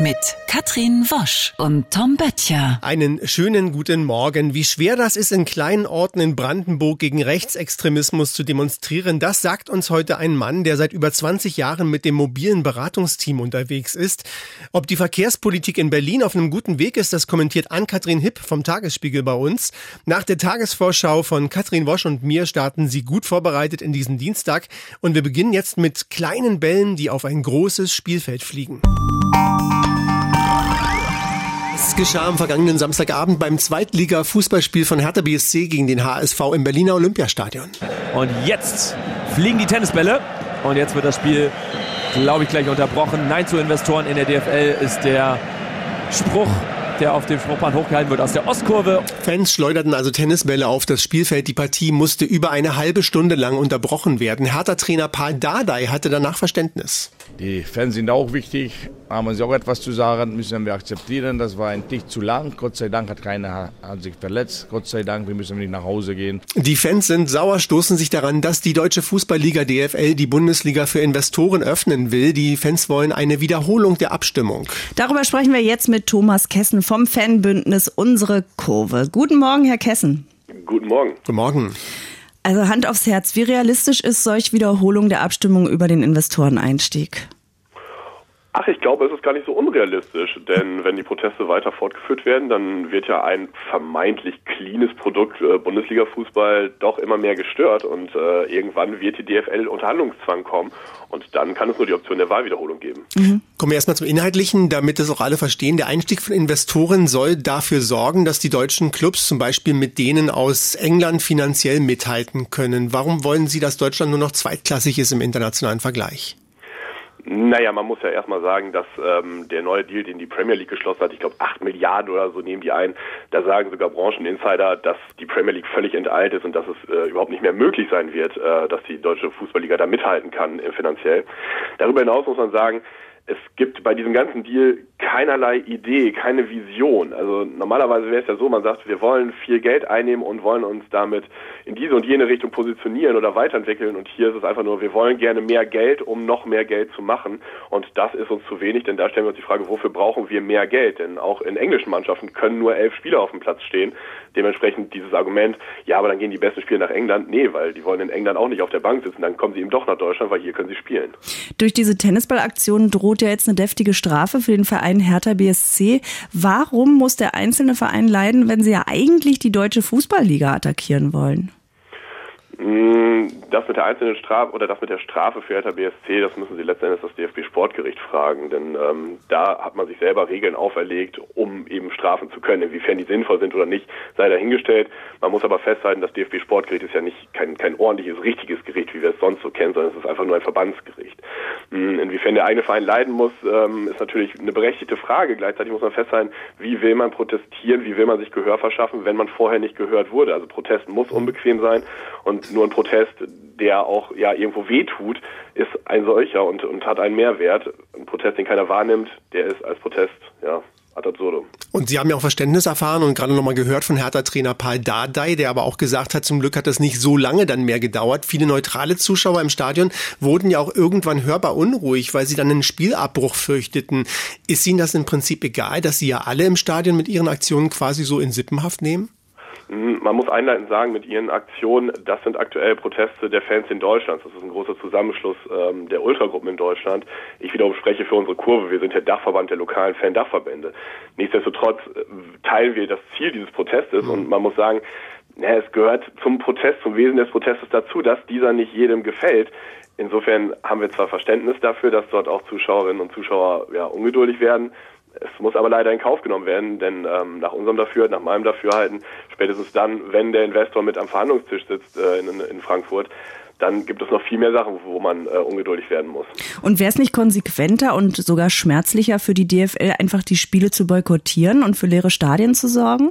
mit Katrin Wosch und Tom Böttcher. Einen schönen guten Morgen. Wie schwer das ist, in kleinen Orten in Brandenburg gegen Rechtsextremismus zu demonstrieren, das sagt uns heute ein Mann, der seit über 20 Jahren mit dem mobilen Beratungsteam unterwegs ist. Ob die Verkehrspolitik in Berlin auf einem guten Weg ist, das kommentiert Ann-Kathrin Hipp vom Tagesspiegel bei uns. Nach der Tagesvorschau von Katrin Wosch und mir starten sie gut vorbereitet in diesen Dienstag und wir beginnen jetzt mit kleinen Bällen, die auf ein großes Spielfeld fliegen. Es geschah am vergangenen Samstagabend beim Zweitliga-Fußballspiel von Hertha BSC gegen den HSV im Berliner Olympiastadion. Und jetzt fliegen die Tennisbälle und jetzt wird das Spiel, glaube ich, gleich unterbrochen. Nein zu Investoren in der DFL ist der Spruch der auf dem Spruchband hochgehalten wird aus der Ostkurve. Fans schleuderten also Tennisbälle auf das Spielfeld. Die Partie musste über eine halbe Stunde lang unterbrochen werden. Hertha-Trainer Paul Dardai hatte danach Verständnis. Die Fans sind auch wichtig, haben sie auch etwas zu sagen, müssen wir akzeptieren. Das war ein Tick zu lang. Gott sei Dank hat keiner hat sich verletzt. Gott sei Dank, wir müssen nicht nach Hause gehen. Die Fans sind sauer, stoßen sich daran, dass die deutsche Fußballliga DFL die Bundesliga für Investoren öffnen will. Die Fans wollen eine Wiederholung der Abstimmung. Darüber sprechen wir jetzt mit Thomas Kessen vom Fanbündnis Unsere Kurve. Guten Morgen, Herr Kessen. Guten Morgen. Guten Morgen. Also Hand aufs Herz, wie realistisch ist solch Wiederholung der Abstimmung über den Investoreneinstieg? Ach, ich glaube, es ist gar nicht so unrealistisch, denn wenn die Proteste weiter fortgeführt werden, dann wird ja ein vermeintlich cleanes Produkt äh, Bundesliga-Fußball doch immer mehr gestört und äh, irgendwann wird die DFL unter Handlungszwang kommen und dann kann es nur die Option der Wahlwiederholung geben. Mhm. Kommen wir erstmal zum Inhaltlichen, damit es auch alle verstehen. Der Einstieg von Investoren soll dafür sorgen, dass die deutschen Clubs zum Beispiel mit denen aus England finanziell mithalten können. Warum wollen Sie, dass Deutschland nur noch zweitklassig ist im internationalen Vergleich? Naja, man muss ja erstmal sagen, dass ähm, der neue Deal, den die Premier League geschlossen hat, ich glaube 8 Milliarden oder so nehmen die ein, da sagen sogar Brancheninsider, dass die Premier League völlig enteilt ist und dass es äh, überhaupt nicht mehr möglich sein wird, äh, dass die deutsche Fußballliga da mithalten kann äh, finanziell. Darüber hinaus muss man sagen, es gibt bei diesem ganzen Deal keinerlei Idee, keine Vision. Also normalerweise wäre es ja so, man sagt, wir wollen viel Geld einnehmen und wollen uns damit in diese und jene Richtung positionieren oder weiterentwickeln. Und hier ist es einfach nur, wir wollen gerne mehr Geld, um noch mehr Geld zu machen. Und das ist uns zu wenig, denn da stellen wir uns die Frage, wofür brauchen wir mehr Geld? Denn auch in englischen Mannschaften können nur elf Spieler auf dem Platz stehen. Dementsprechend dieses Argument, ja, aber dann gehen die besten Spieler nach England. Nee, weil die wollen in England auch nicht auf der Bank sitzen. Dann kommen sie eben doch nach Deutschland, weil hier können sie spielen. Durch diese Tennisballaktion droht ja jetzt eine deftige Strafe für den Verein Hertha BSC. Warum muss der einzelne Verein leiden, wenn sie ja eigentlich die deutsche Fußballliga attackieren wollen? Mm, das mit der einzelnen Strafe oder das mit der Strafe für Hertha BSC, das müssen Sie letztendlich das DFB Sportgericht fragen, denn ähm, da hat man sich selber Regeln auferlegt, um eben strafen zu können. Inwiefern die sinnvoll sind oder nicht, sei dahingestellt. Man muss aber festhalten, das DFB Sportgericht ist ja nicht kein, kein ordentliches, richtiges Gericht, wie wir es sonst so kennen, sondern es ist einfach nur ein Verbandsgericht. Mm, inwiefern der eine Verein leiden muss, ähm, ist natürlich eine berechtigte Frage. Gleichzeitig muss man festhalten, wie will man protestieren, wie will man sich Gehör verschaffen, wenn man vorher nicht gehört wurde. Also Protest muss unbequem sein und nur ein Protest, der auch ja irgendwo wehtut, ist ein solcher und, und hat einen Mehrwert. Ein Protest, den keiner wahrnimmt, der ist als Protest, ja. Und Sie haben ja auch Verständnis erfahren und gerade nochmal gehört von Hertha-Trainer Paul Dardai, der aber auch gesagt hat, zum Glück hat das nicht so lange dann mehr gedauert. Viele neutrale Zuschauer im Stadion wurden ja auch irgendwann hörbar unruhig, weil sie dann einen Spielabbruch fürchteten. Ist Ihnen das im Prinzip egal, dass Sie ja alle im Stadion mit Ihren Aktionen quasi so in Sippenhaft nehmen? Hm, man muss einleitend sagen, mit ihren Aktionen, das sind aktuell Proteste der Fans in Deutschland. Das ist ein großer Zusammenschluss ähm, der Ultragruppen in Deutschland. Ich wiederum spreche für unsere Kurve. Wir sind der Dachverband der lokalen Fan-Dachverbände. Nichtsdestotrotz äh, teilen wir das Ziel dieses Protestes mhm. und man muss sagen, ja, es gehört zum Protest, zum Wesen des Protestes dazu, dass dieser nicht jedem gefällt. Insofern haben wir zwar Verständnis dafür, dass dort auch Zuschauerinnen und Zuschauer ja, ungeduldig werden. Es muss aber leider in Kauf genommen werden, denn ähm, nach unserem Dafürhalten, nach meinem Dafürhalten, spätestens dann, wenn der Investor mit am Verhandlungstisch sitzt äh, in, in Frankfurt, dann gibt es noch viel mehr Sachen, wo man äh, ungeduldig werden muss. Und wäre es nicht konsequenter und sogar schmerzlicher für die DFL, einfach die Spiele zu boykottieren und für leere Stadien zu sorgen?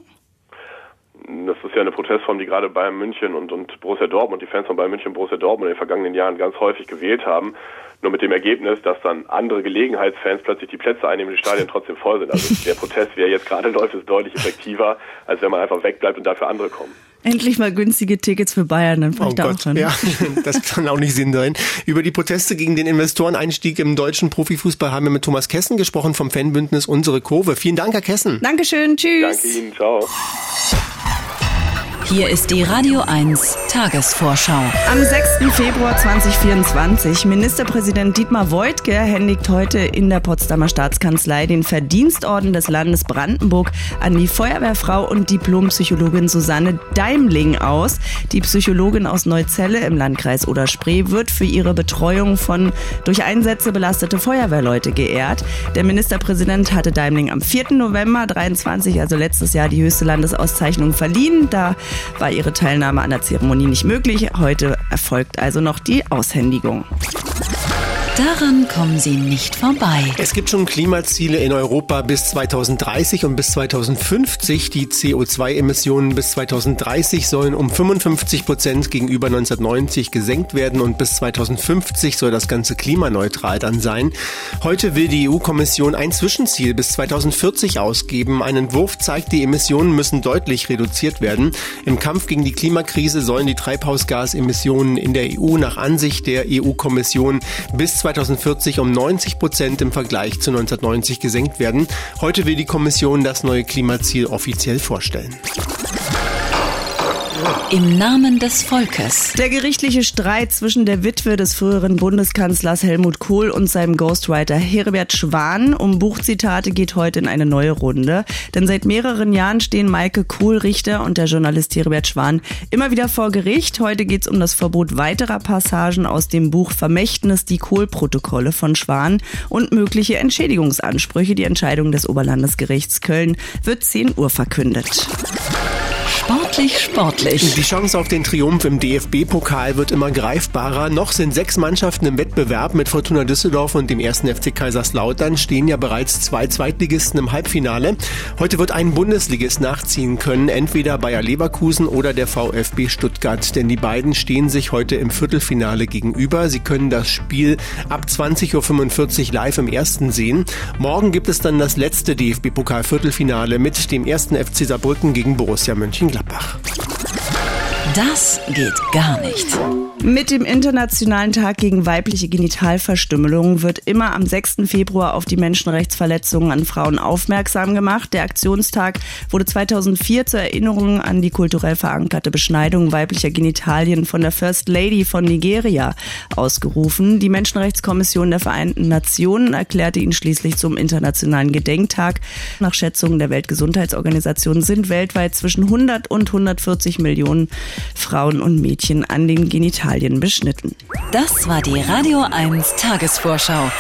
Das ist ja eine Protestform, die gerade Bayern München und, und Borussia Dortmund, die Fans von Bayern München und Borussia Dortmund in den vergangenen Jahren ganz häufig gewählt haben. Nur mit dem Ergebnis, dass dann andere Gelegenheitsfans plötzlich die Plätze einnehmen die Stadien trotzdem voll sind. Also der Protest, wie er jetzt gerade läuft, ist deutlich effektiver, als wenn man einfach wegbleibt und dafür andere kommen. Endlich mal günstige Tickets für Bayern, dann oh Gott, auch schon. Ja, das kann auch nicht Sinn sein. Über die Proteste gegen den Investoreneinstieg im deutschen Profifußball haben wir mit Thomas Kessen gesprochen vom Fanbündnis Unsere Kurve. Vielen Dank, Herr Kessen. Dankeschön, tschüss. Danke Ihnen, ciao. Hier ist die Radio 1 Tagesvorschau. Am 6. Februar 2024. Ministerpräsident Dietmar Woidke händigt heute in der Potsdamer Staatskanzlei den Verdienstorden des Landes Brandenburg an die Feuerwehrfrau und Diplompsychologin Susanne Daimling aus. Die Psychologin aus Neuzelle im Landkreis Oder-Spree wird für ihre Betreuung von durch Einsätze belastete Feuerwehrleute geehrt. Der Ministerpräsident hatte Daimling am 4. November 23, also letztes Jahr, die höchste Landesauszeichnung verliehen. Da war ihre Teilnahme an der Zeremonie nicht möglich. Heute erfolgt also noch die Aushändigung. Daran kommen Sie nicht vorbei. Es gibt schon Klimaziele in Europa bis 2030 und bis 2050. Die CO2-Emissionen bis 2030 sollen um 55 Prozent gegenüber 1990 gesenkt werden und bis 2050 soll das Ganze klimaneutral dann sein. Heute will die EU-Kommission ein Zwischenziel bis 2040 ausgeben. Ein Entwurf zeigt, die Emissionen müssen deutlich reduziert werden. Im Kampf gegen die Klimakrise sollen die Treibhausgasemissionen in der EU nach Ansicht der EU-Kommission bis 2040 um 90 Prozent im Vergleich zu 1990 gesenkt werden. Heute will die Kommission das neue Klimaziel offiziell vorstellen. Im Namen des Volkes. Der gerichtliche Streit zwischen der Witwe des früheren Bundeskanzlers Helmut Kohl und seinem Ghostwriter Herbert Schwan um Buchzitate geht heute in eine neue Runde. Denn seit mehreren Jahren stehen Maike Kohl-Richter und der Journalist Herbert Schwan immer wieder vor Gericht. Heute geht es um das Verbot weiterer Passagen aus dem Buch Vermächtnis die Kohl-Protokolle von Schwan und mögliche Entschädigungsansprüche. Die Entscheidung des Oberlandesgerichts Köln wird 10 Uhr verkündet. Sportlich, sportlich. Die Chance auf den Triumph im DFB-Pokal wird immer greifbarer. Noch sind sechs Mannschaften im Wettbewerb. Mit Fortuna Düsseldorf und dem ersten FC Kaiserslautern stehen ja bereits zwei Zweitligisten im Halbfinale. Heute wird ein Bundesligist nachziehen können, entweder Bayer Leverkusen oder der VfB Stuttgart. Denn die beiden stehen sich heute im Viertelfinale gegenüber. Sie können das Spiel ab 20.45 Uhr live im ersten sehen. Morgen gibt es dann das letzte DFB-Pokal-Viertelfinale mit dem ersten FC Saarbrücken gegen Borussia Mönchengladbach. la part. Das geht gar nicht. Mit dem Internationalen Tag gegen weibliche Genitalverstümmelung wird immer am 6. Februar auf die Menschenrechtsverletzungen an Frauen aufmerksam gemacht. Der Aktionstag wurde 2004 zur Erinnerung an die kulturell verankerte Beschneidung weiblicher Genitalien von der First Lady von Nigeria ausgerufen. Die Menschenrechtskommission der Vereinten Nationen erklärte ihn schließlich zum Internationalen Gedenktag. Nach Schätzungen der Weltgesundheitsorganisation sind weltweit zwischen 100 und 140 Millionen Frauen und Mädchen an den Genitalien beschnitten. Das war die Radio 1 Tagesvorschau.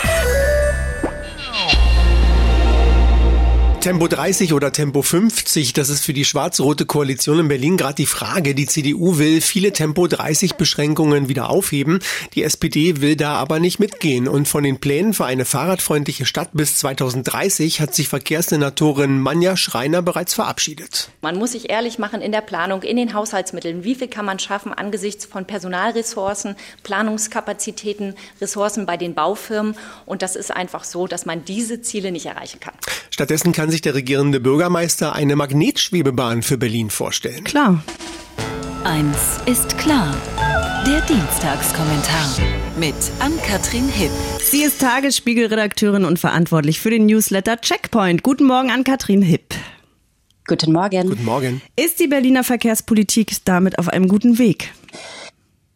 Tempo 30 oder Tempo 50, das ist für die schwarz-rote Koalition in Berlin gerade die Frage. Die CDU will viele Tempo 30 Beschränkungen wieder aufheben. Die SPD will da aber nicht mitgehen. Und von den Plänen für eine fahrradfreundliche Stadt bis 2030 hat sich Verkehrssenatorin Manja Schreiner bereits verabschiedet. Man muss sich ehrlich machen in der Planung, in den Haushaltsmitteln. Wie viel kann man schaffen angesichts von Personalressourcen, Planungskapazitäten, Ressourcen bei den Baufirmen? Und das ist einfach so, dass man diese Ziele nicht erreichen kann. Stattdessen kann sich sich der regierende Bürgermeister eine Magnetschwebebahn für Berlin vorstellen. Klar. Eins ist klar. Der Dienstagskommentar mit Ann-Kathrin Hipp. Sie ist Tagesspiegel-Redakteurin und verantwortlich für den Newsletter Checkpoint. Guten Morgen, Ann-Kathrin Hipp. Guten Morgen. Guten Morgen. Ist die Berliner Verkehrspolitik damit auf einem guten Weg?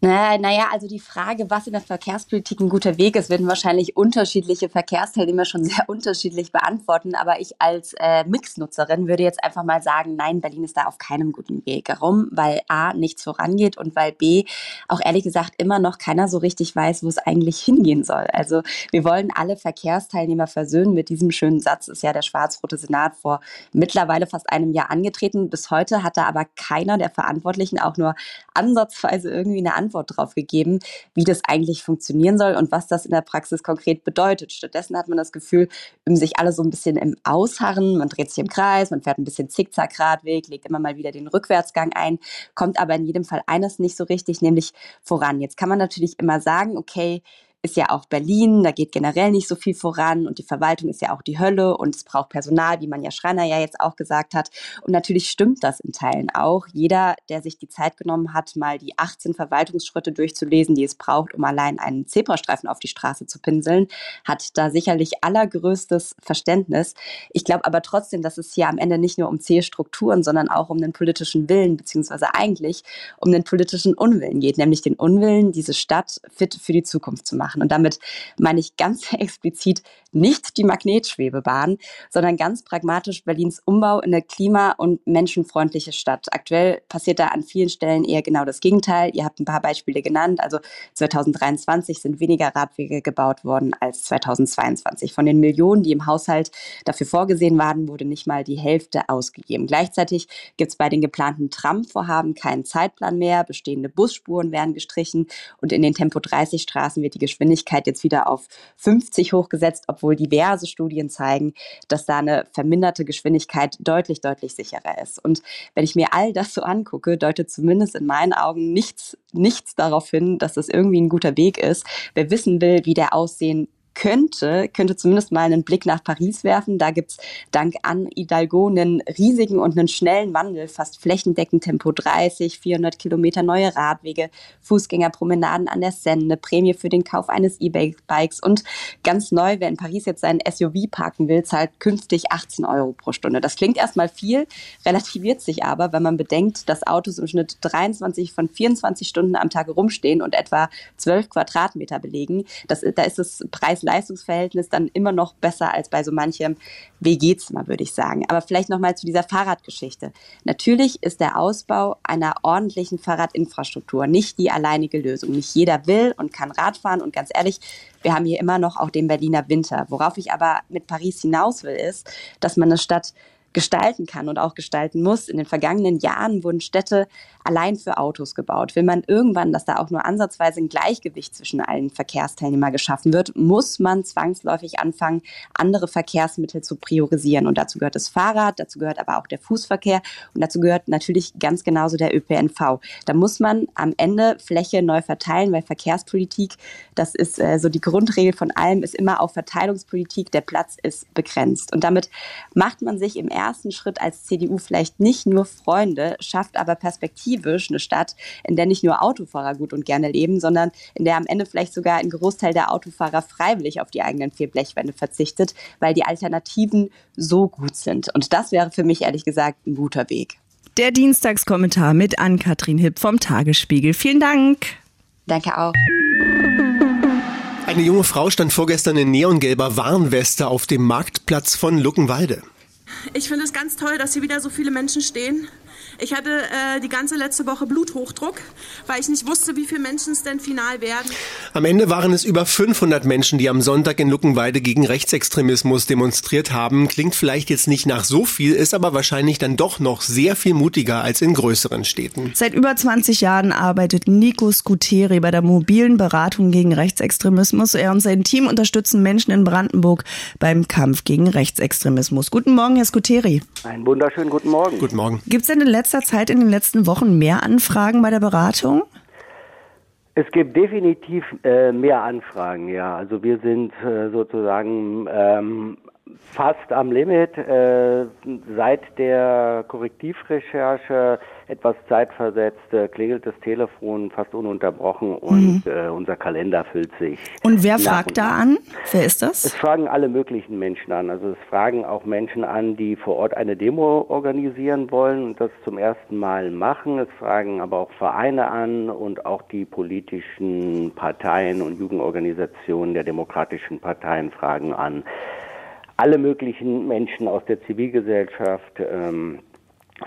Naja, also die Frage, was in der Verkehrspolitik ein guter Weg ist, werden wahrscheinlich unterschiedliche Verkehrsteilnehmer schon sehr unterschiedlich beantworten. Aber ich als äh, Mixnutzerin würde jetzt einfach mal sagen, nein, Berlin ist da auf keinem guten Weg. Warum? Weil A, nichts vorangeht und weil B, auch ehrlich gesagt immer noch keiner so richtig weiß, wo es eigentlich hingehen soll. Also wir wollen alle Verkehrsteilnehmer versöhnen. Mit diesem schönen Satz ist ja der schwarz-rote Senat vor mittlerweile fast einem Jahr angetreten. Bis heute hat da aber keiner der Verantwortlichen auch nur ansatzweise irgendwie eine Antwort Antwort darauf gegeben, wie das eigentlich funktionieren soll und was das in der Praxis konkret bedeutet. Stattdessen hat man das Gefühl, üben sich alle so ein bisschen im Ausharren, man dreht sich im Kreis, man fährt ein bisschen Zickzack-Radweg, legt immer mal wieder den Rückwärtsgang ein, kommt aber in jedem Fall eines nicht so richtig, nämlich voran. Jetzt kann man natürlich immer sagen, okay, ist ja auch Berlin, da geht generell nicht so viel voran und die Verwaltung ist ja auch die Hölle und es braucht Personal, wie man ja Schreiner ja jetzt auch gesagt hat. Und natürlich stimmt das in Teilen auch. Jeder, der sich die Zeit genommen hat, mal die 18 Verwaltungsschritte durchzulesen, die es braucht, um allein einen Zebrastreifen auf die Straße zu pinseln, hat da sicherlich allergrößtes Verständnis. Ich glaube aber trotzdem, dass es hier am Ende nicht nur um zähe sondern auch um den politischen Willen, beziehungsweise eigentlich um den politischen Unwillen geht, nämlich den Unwillen, diese Stadt fit für die Zukunft zu machen machen. Und damit meine ich ganz explizit nicht die Magnetschwebebahn, sondern ganz pragmatisch Berlins Umbau in eine klima- und menschenfreundliche Stadt. Aktuell passiert da an vielen Stellen eher genau das Gegenteil. Ihr habt ein paar Beispiele genannt. Also 2023 sind weniger Radwege gebaut worden als 2022. Von den Millionen, die im Haushalt dafür vorgesehen waren, wurde nicht mal die Hälfte ausgegeben. Gleichzeitig gibt es bei den geplanten Tram-Vorhaben keinen Zeitplan mehr. Bestehende Busspuren werden gestrichen und in den Tempo-30-Straßen wird die Geschwindigkeit Geschwindigkeit jetzt wieder auf 50 hochgesetzt, obwohl diverse Studien zeigen, dass da eine verminderte Geschwindigkeit deutlich, deutlich sicherer ist. Und wenn ich mir all das so angucke, deutet zumindest in meinen Augen nichts, nichts darauf hin, dass das irgendwie ein guter Weg ist. Wer wissen will, wie der aussehen könnte, könnte zumindest mal einen Blick nach Paris werfen. Da gibt's dank Anne Hidalgo einen riesigen und einen schnellen Wandel, fast flächendeckend Tempo 30, 400 Kilometer neue Radwege, Fußgängerpromenaden an der Seine, eine Prämie für den Kauf eines E-Bikes und ganz neu, wer in Paris jetzt seinen SUV parken will, zahlt künftig 18 Euro pro Stunde. Das klingt erstmal viel, relativiert sich aber, wenn man bedenkt, dass Autos im Schnitt 23 von 24 Stunden am Tag rumstehen und etwa 12 Quadratmeter belegen. Das, da ist das Preis Preis-Leistungs-Verhältnis dann immer noch besser als bei so manchem WG-Zimmer, würde ich sagen. Aber vielleicht nochmal zu dieser Fahrradgeschichte. Natürlich ist der Ausbau einer ordentlichen Fahrradinfrastruktur nicht die alleinige Lösung. Nicht jeder will und kann Radfahren und ganz ehrlich, wir haben hier immer noch auch den Berliner Winter. Worauf ich aber mit Paris hinaus will, ist, dass man eine Stadt gestalten kann und auch gestalten muss. In den vergangenen Jahren wurden Städte allein für Autos gebaut. Will man irgendwann, dass da auch nur ansatzweise ein Gleichgewicht zwischen allen Verkehrsteilnehmern geschaffen wird, muss man zwangsläufig anfangen, andere Verkehrsmittel zu priorisieren. Und dazu gehört das Fahrrad, dazu gehört aber auch der Fußverkehr und dazu gehört natürlich ganz genauso der ÖPNV. Da muss man am Ende Fläche neu verteilen, weil Verkehrspolitik, das ist äh, so die Grundregel von allem, ist immer auch Verteilungspolitik. Der Platz ist begrenzt. Und damit macht man sich im ersten Schritt als CDU vielleicht nicht nur Freunde, schafft aber perspektivisch eine Stadt, in der nicht nur Autofahrer gut und gerne leben, sondern in der am Ende vielleicht sogar ein Großteil der Autofahrer freiwillig auf die eigenen vier Blechwände verzichtet, weil die Alternativen so gut sind. Und das wäre für mich ehrlich gesagt ein guter Weg. Der Dienstagskommentar mit Ann-Kathrin Hipp vom Tagesspiegel. Vielen Dank. Danke auch. Eine junge Frau stand vorgestern in neongelber Warnweste auf dem Marktplatz von Luckenwalde. Ich finde es ganz toll, dass hier wieder so viele Menschen stehen. Ich hatte äh, die ganze letzte Woche Bluthochdruck, weil ich nicht wusste, wie viele Menschen es denn final werden. Am Ende waren es über 500 Menschen, die am Sonntag in Luckenweide gegen Rechtsextremismus demonstriert haben. Klingt vielleicht jetzt nicht nach so viel, ist aber wahrscheinlich dann doch noch sehr viel mutiger als in größeren Städten. Seit über 20 Jahren arbeitet Nico Scuteri bei der mobilen Beratung gegen Rechtsextremismus. Er und sein Team unterstützen Menschen in Brandenburg beim Kampf gegen Rechtsextremismus. Guten Morgen, Herr Scuteri. Einen wunderschönen guten Morgen. Guten Morgen. Gibt es denn in letzter Zeit in den letzten Wochen mehr Anfragen bei der Beratung? Es gibt definitiv äh, mehr Anfragen, ja. Also wir sind äh, sozusagen ähm, fast am Limit. Äh, seit der Korrektivrecherche etwas zeitversetzt äh, klingelt das Telefon fast ununterbrochen und mhm. äh, unser Kalender füllt sich. Und wer fragt da an? Wer ist das? Es fragen alle möglichen Menschen an. Also es fragen auch Menschen an, die vor Ort eine Demo organisieren wollen und das zum ersten Mal machen. Es fragen aber auch Vereine an und auch die politischen Parteien und Jugendorganisationen der demokratischen Parteien fragen an alle möglichen Menschen aus der Zivilgesellschaft, ähm,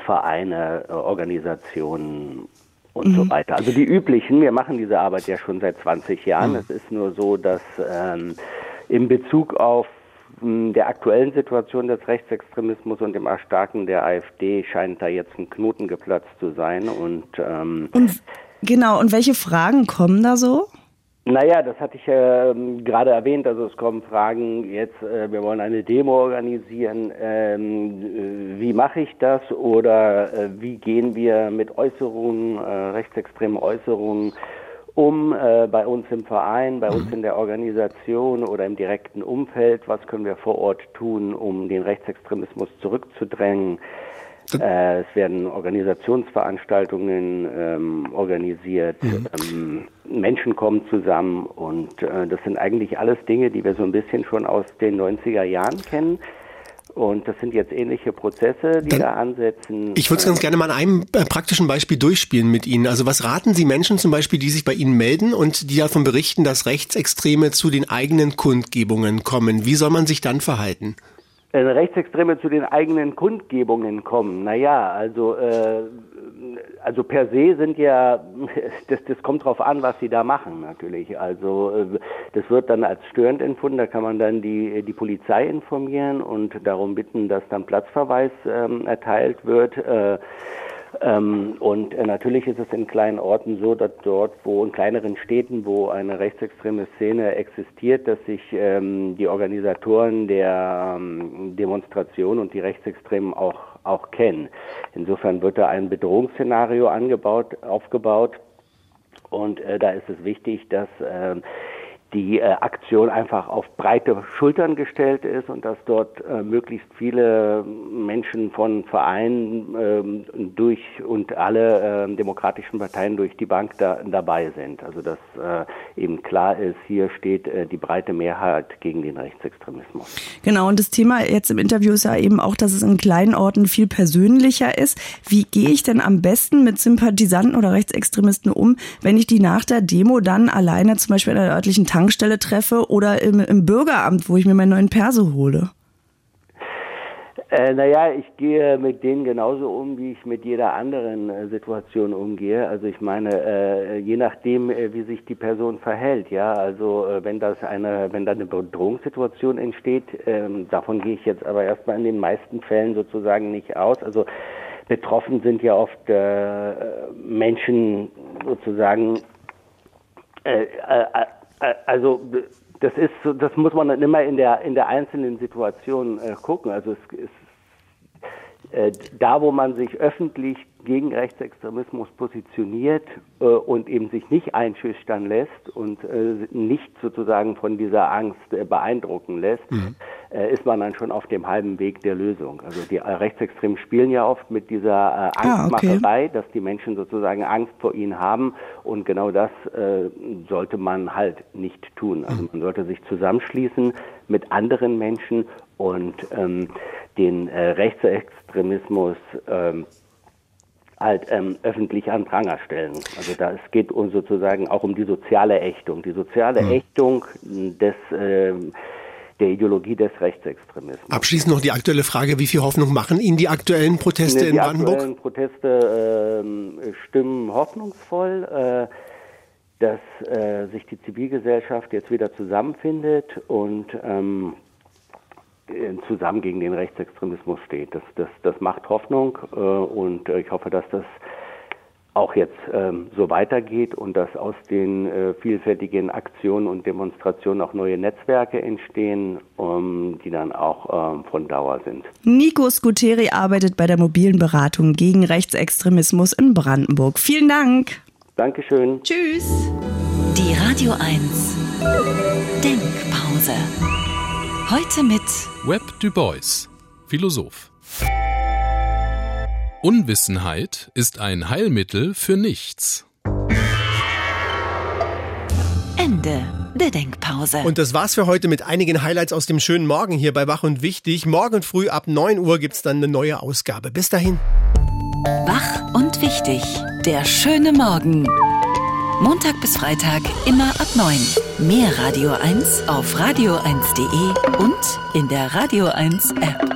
Vereine, äh, Organisationen und mhm. so weiter. Also die üblichen, wir machen diese Arbeit ja schon seit 20 Jahren. Mhm. Es ist nur so, dass ähm, in Bezug auf hm, der aktuellen Situation des Rechtsextremismus und dem Erstarken der AfD scheint da jetzt ein Knoten geplatzt zu sein und, ähm, und Genau, und welche Fragen kommen da so? Naja, das hatte ich äh, gerade erwähnt. Also es kommen Fragen jetzt, äh, wir wollen eine Demo organisieren. Ähm, äh, wie mache ich das? Oder äh, wie gehen wir mit Äußerungen, äh, rechtsextremen Äußerungen um äh, bei uns im Verein, bei uns in der Organisation oder im direkten Umfeld? Was können wir vor Ort tun, um den Rechtsextremismus zurückzudrängen? Äh, es werden Organisationsveranstaltungen ähm, organisiert, mhm. ähm, Menschen kommen zusammen und äh, das sind eigentlich alles Dinge, die wir so ein bisschen schon aus den 90er Jahren kennen. Und das sind jetzt ähnliche Prozesse, die Dann, da ansetzen. Ich würde es ganz gerne mal an einem äh, praktischen Beispiel durchspielen mit Ihnen. Also was raten Sie Menschen zum Beispiel, die sich bei Ihnen melden und die davon berichten, dass Rechtsextreme zu den eigenen Kundgebungen kommen? Wie soll man sich dann verhalten? Äh, Rechtsextreme zu den eigenen Kundgebungen kommen. Naja, also, äh, also per se sind ja, das, das kommt drauf an, was sie da machen natürlich. Also äh, das wird dann als störend empfunden, da kann man dann die, die Polizei informieren und darum bitten, dass dann Platzverweis ähm, erteilt wird. Äh, ähm, und äh, natürlich ist es in kleinen Orten so, dass dort, wo in kleineren Städten, wo eine rechtsextreme Szene existiert, dass sich ähm, die Organisatoren der ähm, Demonstration und die Rechtsextremen auch, auch kennen. Insofern wird da ein Bedrohungsszenario angebaut, aufgebaut. Und äh, da ist es wichtig, dass äh, die äh, Aktion einfach auf breite Schultern gestellt ist und dass dort äh, möglichst viele Menschen von Vereinen äh, durch und alle äh, demokratischen Parteien durch die Bank da, dabei sind. Also dass äh, eben klar ist, hier steht äh, die breite Mehrheit gegen den Rechtsextremismus. Genau, und das Thema jetzt im Interview ist ja eben auch, dass es in kleinen Orten viel persönlicher ist. Wie gehe ich denn am besten mit Sympathisanten oder Rechtsextremisten um, wenn ich die nach der Demo dann alleine zum Beispiel in einer örtlichen Tank Tankstelle treffe oder im, im Bürgeramt, wo ich mir meinen neuen Perso hole? Äh, naja, ich gehe mit denen genauso um, wie ich mit jeder anderen äh, Situation umgehe. Also ich meine, äh, je nachdem, äh, wie sich die Person verhält, ja. Also äh, wenn das eine, wenn da eine Bedrohungssituation entsteht, ähm, davon gehe ich jetzt aber erstmal in den meisten Fällen sozusagen nicht aus. Also betroffen sind ja oft äh, Menschen sozusagen äh, also das ist, das muss man dann immer in der in der einzelnen Situation äh, gucken. Also es ist äh, da, wo man sich öffentlich gegen Rechtsextremismus positioniert äh, und eben sich nicht einschüchtern lässt und äh, nicht sozusagen von dieser Angst äh, beeindrucken lässt, mhm. Äh, ist man dann schon auf dem halben Weg der Lösung. Also die Rechtsextremen spielen ja oft mit dieser Angstmacherei, ah, okay. dass die Menschen sozusagen Angst vor ihnen haben und genau das sollte man halt nicht tun. Also man sollte sich zusammenschließen mit anderen Menschen und ähm, den äh, Rechtsextremismus ähm, halt ähm, öffentlich an Pranger stellen. Also da es geht um sozusagen auch um die soziale Ächtung, die soziale mhm. Ächtung des ähm, der Ideologie des Rechtsextremismus. Abschließend noch die aktuelle Frage, wie viel Hoffnung machen Ihnen die aktuellen Proteste die in Brandenburg? Die aktuellen Proteste äh, stimmen hoffnungsvoll, äh, dass äh, sich die Zivilgesellschaft jetzt wieder zusammenfindet und ähm, zusammen gegen den Rechtsextremismus steht. Das, das, das macht Hoffnung äh, und äh, ich hoffe, dass das auch jetzt ähm, so weitergeht und dass aus den äh, vielfältigen Aktionen und Demonstrationen auch neue Netzwerke entstehen, um, die dann auch ähm, von Dauer sind. Nico Scuteri arbeitet bei der mobilen Beratung gegen Rechtsextremismus in Brandenburg. Vielen Dank. Dankeschön. Tschüss. Die Radio 1 Denkpause. Heute mit Webb Du Bois, Philosoph. Unwissenheit ist ein Heilmittel für nichts. Ende der Denkpause. Und das war's für heute mit einigen Highlights aus dem schönen Morgen hier bei Wach und Wichtig. Morgen früh ab 9 Uhr gibt's dann eine neue Ausgabe. Bis dahin. Wach und Wichtig. Der schöne Morgen. Montag bis Freitag immer ab 9. Mehr Radio 1 auf radio1.de und in der Radio 1 App.